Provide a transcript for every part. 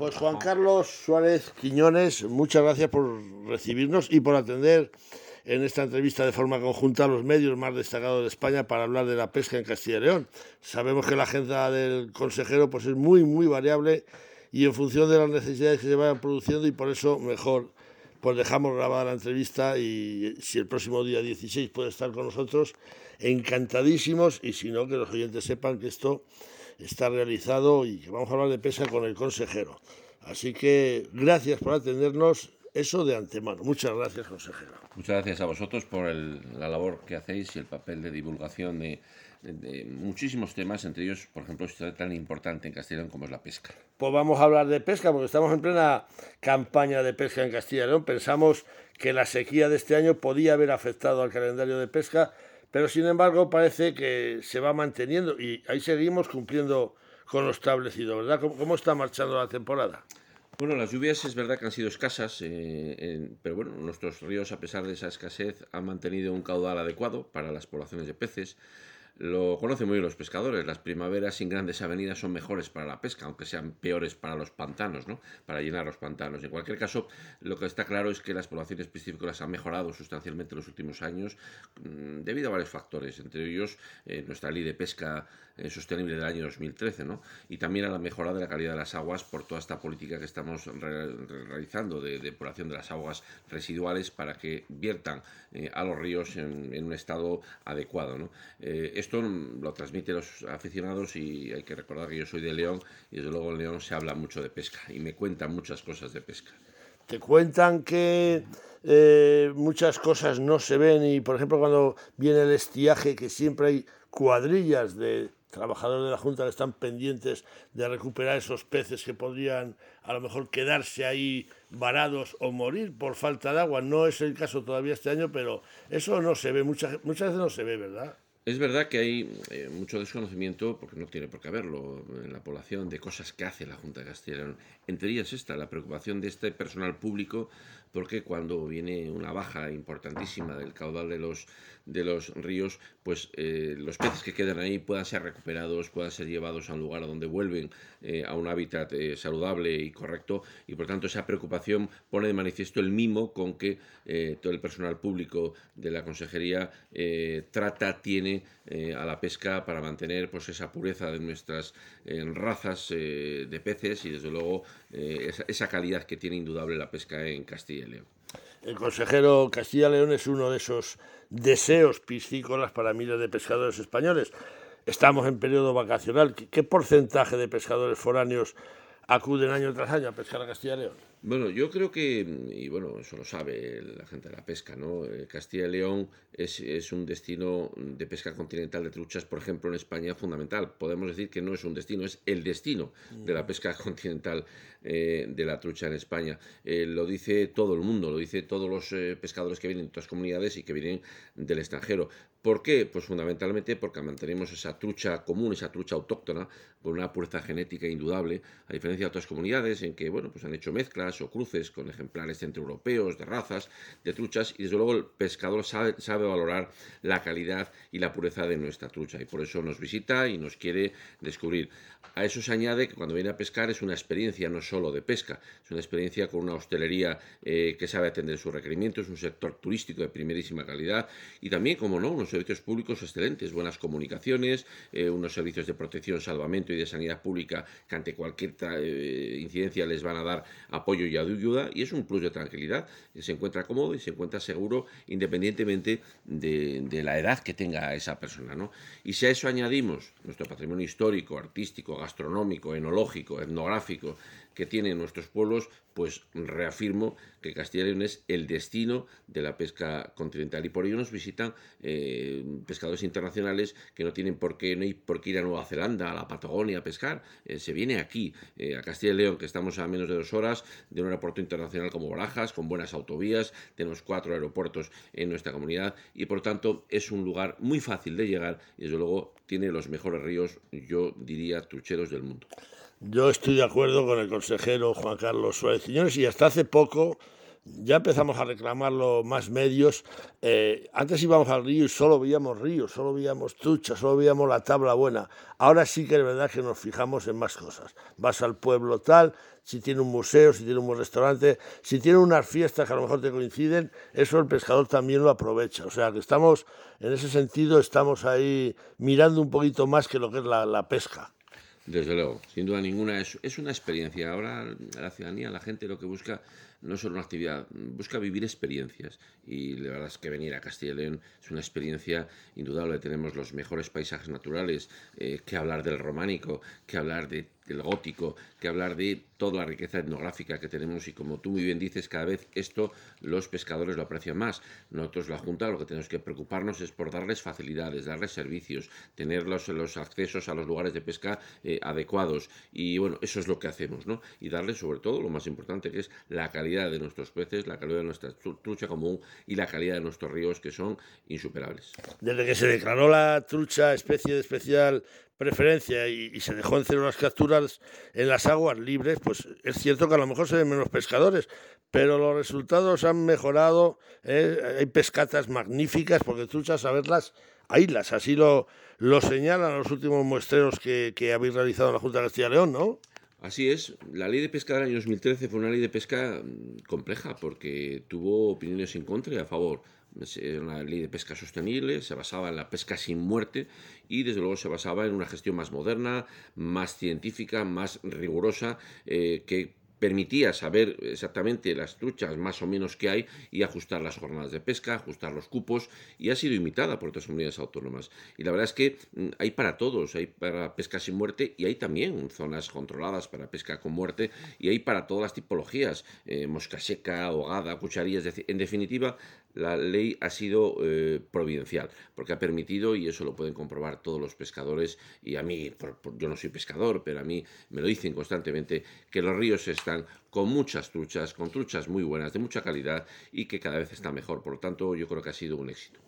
Pues Juan Carlos Suárez Quiñones, muchas gracias por recibirnos y por atender en esta entrevista de forma conjunta a los medios más destacados de España para hablar de la pesca en Castilla y León. Sabemos que la agenda del consejero pues, es muy, muy variable y en función de las necesidades que se vayan produciendo y por eso mejor pues dejamos grabada la entrevista y si el próximo día 16 puede estar con nosotros, encantadísimos y si no, que los oyentes sepan que esto está realizado y que vamos a hablar de pesca con el consejero. Así que gracias por atendernos, eso de antemano. Muchas gracias, consejero. Muchas gracias a vosotros por la labor que hacéis y el papel de divulgación de, muchísimos temas, entre ellos, por ejemplo, esto tan importante en León como es la pesca. Pues vamos a hablar de pesca, porque estamos en plena campaña de pesca en Castilla y León. Pensamos que la sequía de este año podía haber afectado al calendario de pesca, pero sin embargo parece que se va manteniendo y ahí seguimos cumpliendo con lo establecido, ¿verdad? ¿Cómo, está marchando la temporada? Bueno, las lluvias es verdad que han sido escasas, eh, pero bueno, nuestros ríos, a pesar de esa escasez, han mantenido un caudal adecuado para las poblaciones de peces. Lo conocen muy bien los pescadores. Las primaveras sin grandes avenidas son mejores para la pesca, aunque sean peores para los pantanos, ¿no? Para llenar los pantanos. En cualquier caso, lo que está claro es que las poblaciones piscícolas han mejorado sustancialmente en los últimos años mm, debido a varios factores, entre ellos eh, nuestra ley de pesca eh, sostenible del año 2013, ¿no? Y también a la mejora de la calidad de las aguas por toda esta política que estamos realizando de depuración de las aguas residuales para que viertan eh, a los ríos en, un estado adecuado, ¿no? esto lo transmiten los aficionados y hay que recordar que yo soy de León y desde luego en León se habla mucho de pesca y me cuentan muchas cosas de pesca. Te cuentan que eh, muchas cosas no se ven y por ejemplo cuando viene el estiaje que siempre hay cuadrillas de trabajadores de la Junta que están pendientes de recuperar esos peces que podrían a lo mejor quedarse ahí varados o morir por falta de agua. No es el caso todavía este año, pero eso no se ve, muchas, muchas veces no se ve, ¿verdad? Es verdad que hay eh, mucho desconocimiento, porque no tiene por qué haberlo, en la población de cosas que hace la Junta de Castilla. Entre ellas esta, la preocupación de este personal público, porque cuando viene una baja importantísima del caudal de los, de los ríos, pues eh, los peces que quedan ahí puedan ser recuperados, puedan ser llevados a un lugar donde vuelven eh, a un hábitat eh, saludable y correcto, y por tanto esa preocupación pone de manifiesto el mimo con que todo el personal público de la consejería trata, tiene a la pesca para mantener pues esa pureza de nuestras razas de peces y desde luego esa, calidad que tiene indudable la pesca en Castilla y León. El consejero Castilla León es uno de esos deseos piscícolas para miles de pescadores españoles. Estamos en periodo vacacional. ¿Qué porcentaje de pescadores foráneos acuden año tras año a pescar a Castilla y León? Bueno, yo creo que, y bueno, eso lo sabe la gente de la pesca, ¿no? Eh, Castilla y León es, es, un destino de pesca continental de truchas, por ejemplo, en España fundamental. Podemos decir que no es un destino, es el destino de la pesca continental eh, de la trucha en España. Eh, lo dice todo el mundo, lo dice todos los pescadores que vienen de otras comunidades y que vienen del extranjero. ¿Por qué? Pues fundamentalmente porque mantenemos esa trucha común, esa trucha autóctona, con una pureza genética indudable, a diferencia de otras comunidades en que, bueno, pues han hecho mezclas o cruces con ejemplares centroeuropeos, de razas, de truchas, y desde luego el pescador sabe, sabe valorar la calidad y la pureza de nuestra trucha, y por eso nos visita y nos quiere descubrir. A eso se añade que cuando viene a pescar es una experiencia no solo de pesca, es una experiencia con una hostelería eh, que sabe atender sus requerimientos, un sector turístico de primerísima calidad y también, como no, unos servicios públicos excelentes, buenas comunicaciones, eh, unos servicios de protección, salvamento y de sanidad pública que ante cualquier eh, incidencia les van a dar apoyo y ayuda y es un plus de tranquilidad. Se encuentra cómodo y se encuentra seguro independientemente de, la edad que tenga esa persona. ¿no? Y si a eso añadimos nuestro patrimonio histórico, artístico, gastronómico, enológico, etnográfico, que tienen nuestros pueblos, pues reafirmo que Castilla y León es el destino de la pesca continental y por ello nos visitan eh, pescadores internacionales que no tienen por qué, no hay por qué ir a Nueva Zelanda, a la Patagonia a pescar, eh, se viene aquí, eh, a Castilla y León, que estamos a menos de dos horas de un aeropuerto internacional como Barajas, con buenas autovías, tenemos cuatro aeropuertos en nuestra comunidad y por tanto es un lugar muy fácil de llegar y desde luego tiene los mejores ríos, yo diría, trucheros del mundo. Yo estoy de acuerdo con el consejero Juan Carlos Suárez Quiñones y hasta hace poco ya empezamos a reclamarlo más medios. Eh, antes íbamos al río y solo veíamos ríos, solo veíamos truchas, solo veíamos la tabla buena. Ahora sí que es verdad que nos fijamos en más cosas. Vas al pueblo tal, si tiene un museo, si tiene un restaurante, si tiene unas fiestas que a lo mejor te coinciden, eso el pescador también lo aprovecha. O sea que estamos, en ese sentido, estamos ahí mirando un poquito más que lo que es la, pesca. Desde luego, sin duda ninguna, es, es una experiencia. Ahora la ciudadanía, la gente lo que busca no solo una actividad, busca vivir experiencias. Y la verdad es que venir a Castilla y León es una experiencia indudable. Tenemos los mejores paisajes naturales, eh, que hablar del románico, que hablar de del gótico, que hablar de toda la riqueza etnográfica que tenemos y como tú muy bien dices, cada vez esto los pescadores lo aprecian más. Nosotros la Junta lo que tenemos que preocuparnos es por darles facilidades, darles servicios, tener los, los accesos a los lugares de pesca eh, adecuados y bueno, eso es lo que hacemos, ¿no? Y darles sobre todo lo más importante que es la calidad de nuestros peces, la calidad de nuestra trucha común y la calidad de nuestros ríos que son insuperables. Desde que se declaró la trucha especie de especial preferencia y, se dejó en cero las capturas en las aguas libres, pues es cierto que a lo mejor se ven menos pescadores, pero los resultados han mejorado, ¿eh? hay pescatas magníficas, porque truchas a verlas, haylas, así lo, lo señalan los últimos muestreos que, que habéis realizado en la Junta de Castilla y León, ¿no? Así es, la ley de pesca del año 2013 fue una ley de pesca mm, compleja porque tuvo opiniones en contra y a favor. Era una ley de pesca sostenible, se basaba en la pesca sin muerte y desde luego se basaba en una gestión más moderna, más científica, más rigurosa, eh, que permitía saber exactamente las truchas más o menos que hay y ajustar las jornadas de pesca, ajustar los cupos y ha sido imitada por otras comunidades autónomas. Y la verdad es que mm, hay para todos, hay para pesca sin muerte y hay también zonas controladas para pesca con muerte y hay para todas las tipologías, eh, mosca seca, ahogada, cucharillas, en definitiva la ley ha sido eh, providencial, porque ha permitido, y eso lo pueden comprobar todos los pescadores, y a mí, yo no soy pescador, pero a mí me lo dicen constantemente, que los ríos están con muchas truchas, con truchas muy buenas, de mucha calidad, y que cada vez está mejor. Por lo tanto, yo creo que ha sido un éxito.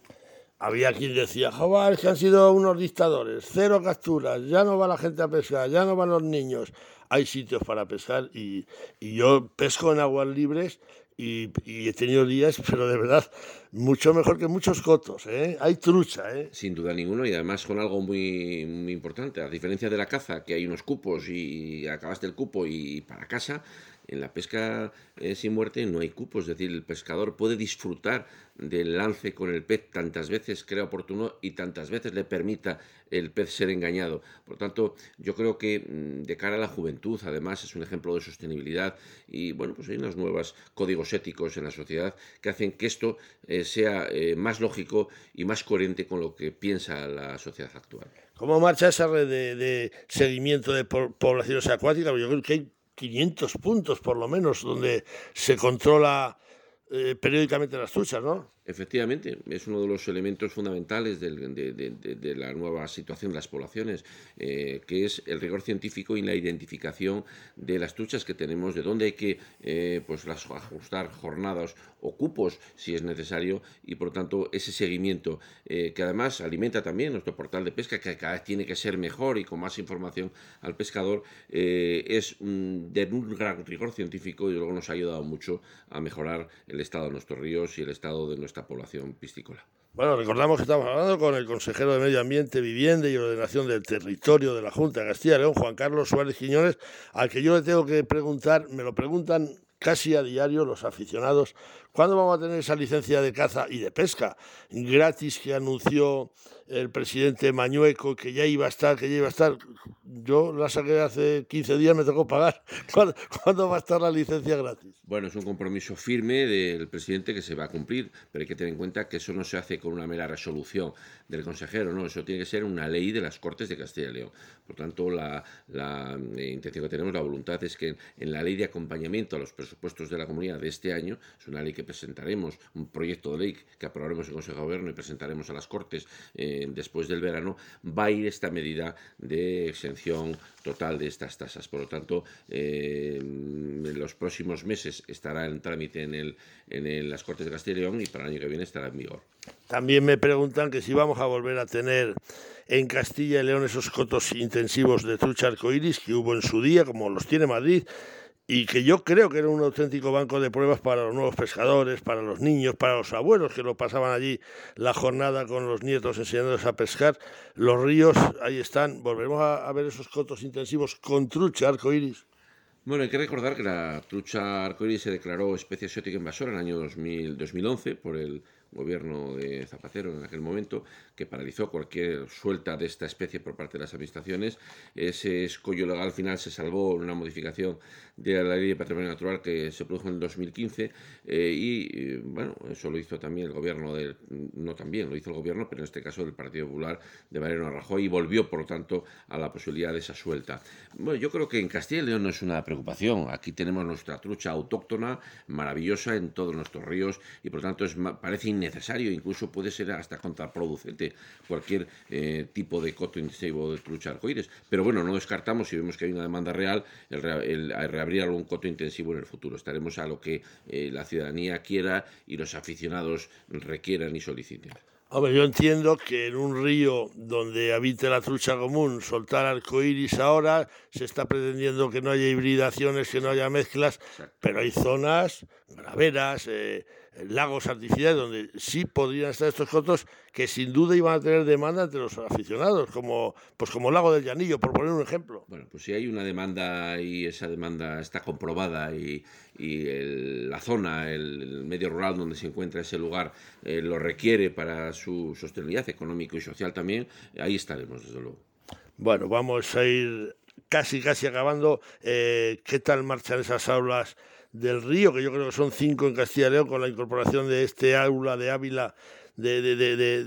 Había quien decía, joder, que han sido unos dictadores, cero capturas, ya no va la gente a pescar, ya no van los niños. Hay sitios para pescar y, y yo pesco en aguas libres y, he tenido días, pero de verdad, mucho mejor que muchos cotos, ¿eh? Hay trucha, ¿eh? Sin duda ninguno, y además con algo muy, muy importante, a diferencia de la caza, que hay unos cupos y acabaste el cupo y para casa, en la pesca eh, sin muerte no hay cupos, es decir, el pescador puede disfrutar del lance con el pez tantas veces crea oportuno y tantas veces le permita el pez ser engañado. Por tanto, yo creo que mm, de cara a la juventud, además, es un ejemplo de sostenibilidad y, bueno, pues hay unos nuevos códigos éticos en la sociedad que hacen que esto eh, sea eh, más lógico y más coherente con lo que piensa la sociedad actual. ¿Cómo marcha esa red de, seguimiento de poblaciones acuáticas? Yo creo que hay 500 puntos por lo menos donde se controla eh, periódicamente las truchas, ¿no? Efectivamente, es uno de los elementos fundamentales de, la nueva situación de las poblaciones, eh, que es el rigor científico y la identificación de las truchas que tenemos, de dónde hay que eh, pues ajustar jornadas o cupos si es necesario, y por tanto ese seguimiento, eh, que además alimenta también nuestro portal de pesca, que cada vez tiene que ser mejor y con más información al pescador, es de un gran rigor científico y luego nos ha ayudado mucho a mejorar el estado de nuestros ríos y el estado de nuestros esta población piscícola. Bueno, recordamos que estamos hablando con el consejero de Medio Ambiente, Vivienda y Ordenación del Territorio de la Junta de Castilla y León, Juan Carlos Suárez Quiñones, al que yo le tengo que preguntar, me lo preguntan casi a diario los aficionados, ¿cuándo vamos a tener esa licencia de caza y de pesca gratis que anunció el presidente Mañueco que ya iba a estar, que ya iba a estar? Yo la saqué hace 15 días, me tocó pagar. ¿Cuándo, va a estar la licencia gratis? Bueno, es un compromiso firme del presidente que se va a cumplir, pero hay que tener en cuenta que eso no se hace con una mera resolución del consejero, no, eso tiene que ser una ley de las Cortes de Castilla y León. Por tanto, la, eh, intención que tenemos, la voluntad es que en la ley de acompañamiento a los presupuestos de la comunidad de este año, es una ley que presentaremos, un proyecto de ley que aprobaremos en Consejo de Gobierno y presentaremos a las Cortes eh, después del verano, va a ir esta medida de exención total de estas tasas. Por lo tanto, eh, en los próximos meses estará en trámite en, el, en las Cortes de Castilla y León y para el año que viene estará en vigor. También me preguntan que si vamos a volver a tener en Castilla y León esos cotos intensivos de trucha arcoíris que hubo en su día, como los tiene Madrid, y que yo creo que era un auténtico banco de pruebas para los nuevos pescadores, para los niños, para los abuelos que lo pasaban allí la jornada con los nietos enseñándoles a pescar. Los ríos, ahí están. Volveremos a, ver esos cotos intensivos con trucha arcoíris. Bueno, hay que recordar que la trucha arcoíris se declaró especie exótica invasora en el año 2000, 2011 por el gobierno de Zapatero en aquel momento, que paralizó cualquier suelta de esta especie por parte de las administraciones. Ese escollo legal final se salvó en una modificación de la ley de patrimonio natural que se produjo en el 2015 eh, y, bueno, eso lo hizo también el gobierno del, no también, lo hizo el gobierno, pero en este caso del Partido Popular de Mariano Rajoy y volvió, por lo tanto, a la posibilidad de esa suelta. Bueno, yo creo que en Castilla y León no es una preocupación. Aquí tenemos nuestra trucha autóctona, maravillosa en todos nuestros ríos y, por lo tanto, es, parece necesario, incluso puede ser hasta contraproducente cualquier eh, tipo de coto intensivo de trucha arcoíris. Pero bueno, no descartamos, si vemos que hay una demanda real, el, reabrir algún coto intensivo en el futuro. Estaremos a lo que eh, la ciudadanía quiera y los aficionados requieran y soliciten. Hombre, yo entiendo que en un río donde habite la trucha común, soltar arcoíris ahora, se está pretendiendo que no haya hibridaciones, que no haya mezclas, pero hay zonas graveras, eh, lagos artificiales donde sí podrían estar estos cotos que sin duda iban a tener demanda entre los aficionados, como pues como el lago del Llanillo, por poner un ejemplo. Bueno, pues si hay una demanda y esa demanda está comprobada y, la zona, el, medio rural donde se encuentra ese lugar eh, lo requiere para su sostenibilidad económico y social también, ahí estaremos, desde luego. Bueno, vamos a ir casi, casi acabando. Eh, ¿Qué tal marchan esas aulas del río, que yo creo que son cinco en Castilla y León, con la incorporación de este aula de Ávila de, de, de, de,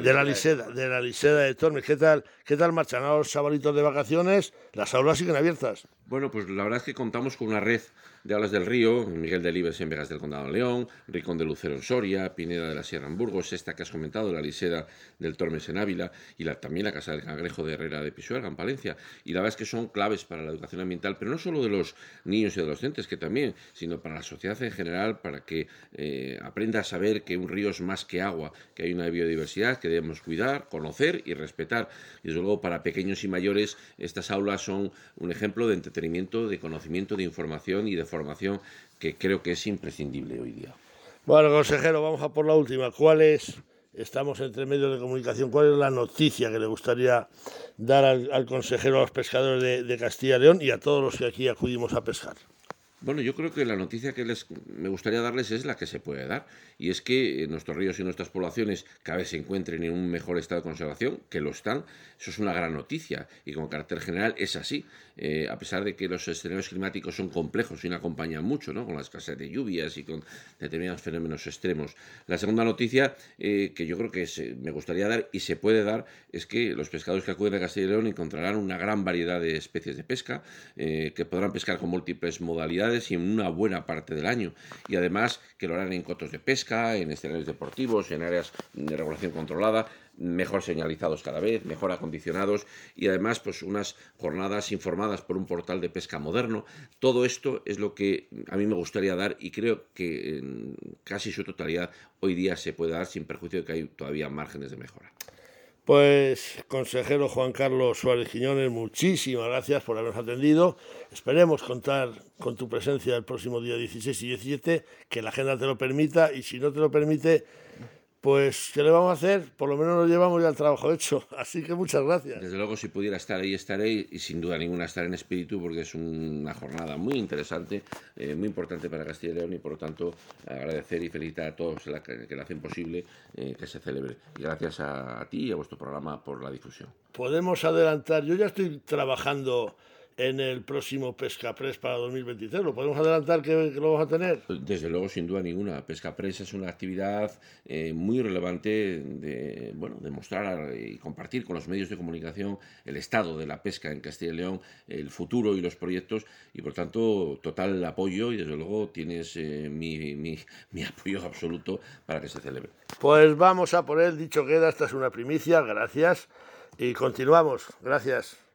de, la Liseda, de la Liseda de Tormes. ¿Qué tal, qué tal marchan los sabalitos de vacaciones? Las aulas siguen abiertas. Bueno, pues la verdad es que contamos con una red de Alas del Río, Miguel de Libes en Vegas del Condado de León, Ricón de Lucero en Soria, Pineda de la Sierra en Burgos, esta que has comentado, la Liseda del Tormes en Ávila y la, también la Casa del Cangrejo de Herrera de Pisuerga en Palencia. Y la verdad es que son claves para la educación ambiental, pero no solo de los niños y adolescentes, que también, sino para la sociedad en general, para que eh, aprenda a saber que un río es más que agua, que hay una biodiversidad que debemos cuidar, conocer y respetar. Y desde luego para pequeños y mayores estas aulas son un ejemplo de de conocimiento, de información y de formación que creo que es imprescindible hoy día. Bueno, consejero, vamos a por la última. ¿Cuál es, estamos entre medios de comunicación, cuál es la noticia que le gustaría dar al, consejero a los pescadores de, de Castilla y León y a todos los que aquí acudimos a pescar? Bueno, yo creo que la noticia que les, me gustaría darles es la que se puede dar, y es que eh, nuestros ríos y nuestras poblaciones cada vez se encuentren en un mejor estado de conservación, que lo están. Eso es una gran noticia, y como carácter general es así, eh, a pesar de que los escenarios climáticos son complejos y no acompañan mucho, ¿no? con la escasez de lluvias y con determinados fenómenos extremos. La segunda noticia eh, que yo creo que me gustaría dar y se puede dar es que los pescadores que acuden a Castilla y León encontrarán una gran variedad de especies de pesca, que podrán pescar con múltiples modalidades, y en una buena parte del año. Y además que lo harán en cotos de pesca, en escenarios deportivos, en áreas de regulación controlada, mejor señalizados cada vez, mejor acondicionados y además pues unas jornadas informadas por un portal de pesca moderno. Todo esto es lo que a mí me gustaría dar y creo que en casi su totalidad hoy día se puede dar sin perjuicio de que hay todavía márgenes de mejora. Pues, consejero Juan Carlos Suárez Quiñones, muchísimas gracias por habernos atendido. Esperemos contar con tu presencia el próximo día 16 y 17, que la agenda te lo permita, y si no te lo permite, pues, ¿qué le vamos a hacer? Por lo menos nos llevamos ya el trabajo hecho. Así que muchas gracias. Desde luego, si pudiera estar ahí, estaré. Y sin duda ninguna estar en espíritu, porque es una jornada muy interesante, eh, muy importante para Castilla y León. Y por lo tanto, agradecer y felicitar a todos que, la hacen posible eh, que se celebre. Y gracias a, a ti y a vuestro programa por la difusión. Podemos adelantar. Yo ya estoy trabajando en el próximo Pesca Press para 2023. ¿Lo podemos adelantar que, lo vamos a tener? Desde luego, sin duda ninguna. Pesca Press es una actividad eh, muy relevante de, bueno, de mostrar y compartir con los medios de comunicación el estado de la pesca en Castilla y León, el futuro y los proyectos, y por tanto, total apoyo y desde luego tienes eh, mi, mi, mi, apoyo absoluto para que se celebre. Pues vamos a por él, dicho queda, esta es una primicia, gracias, y continuamos, gracias.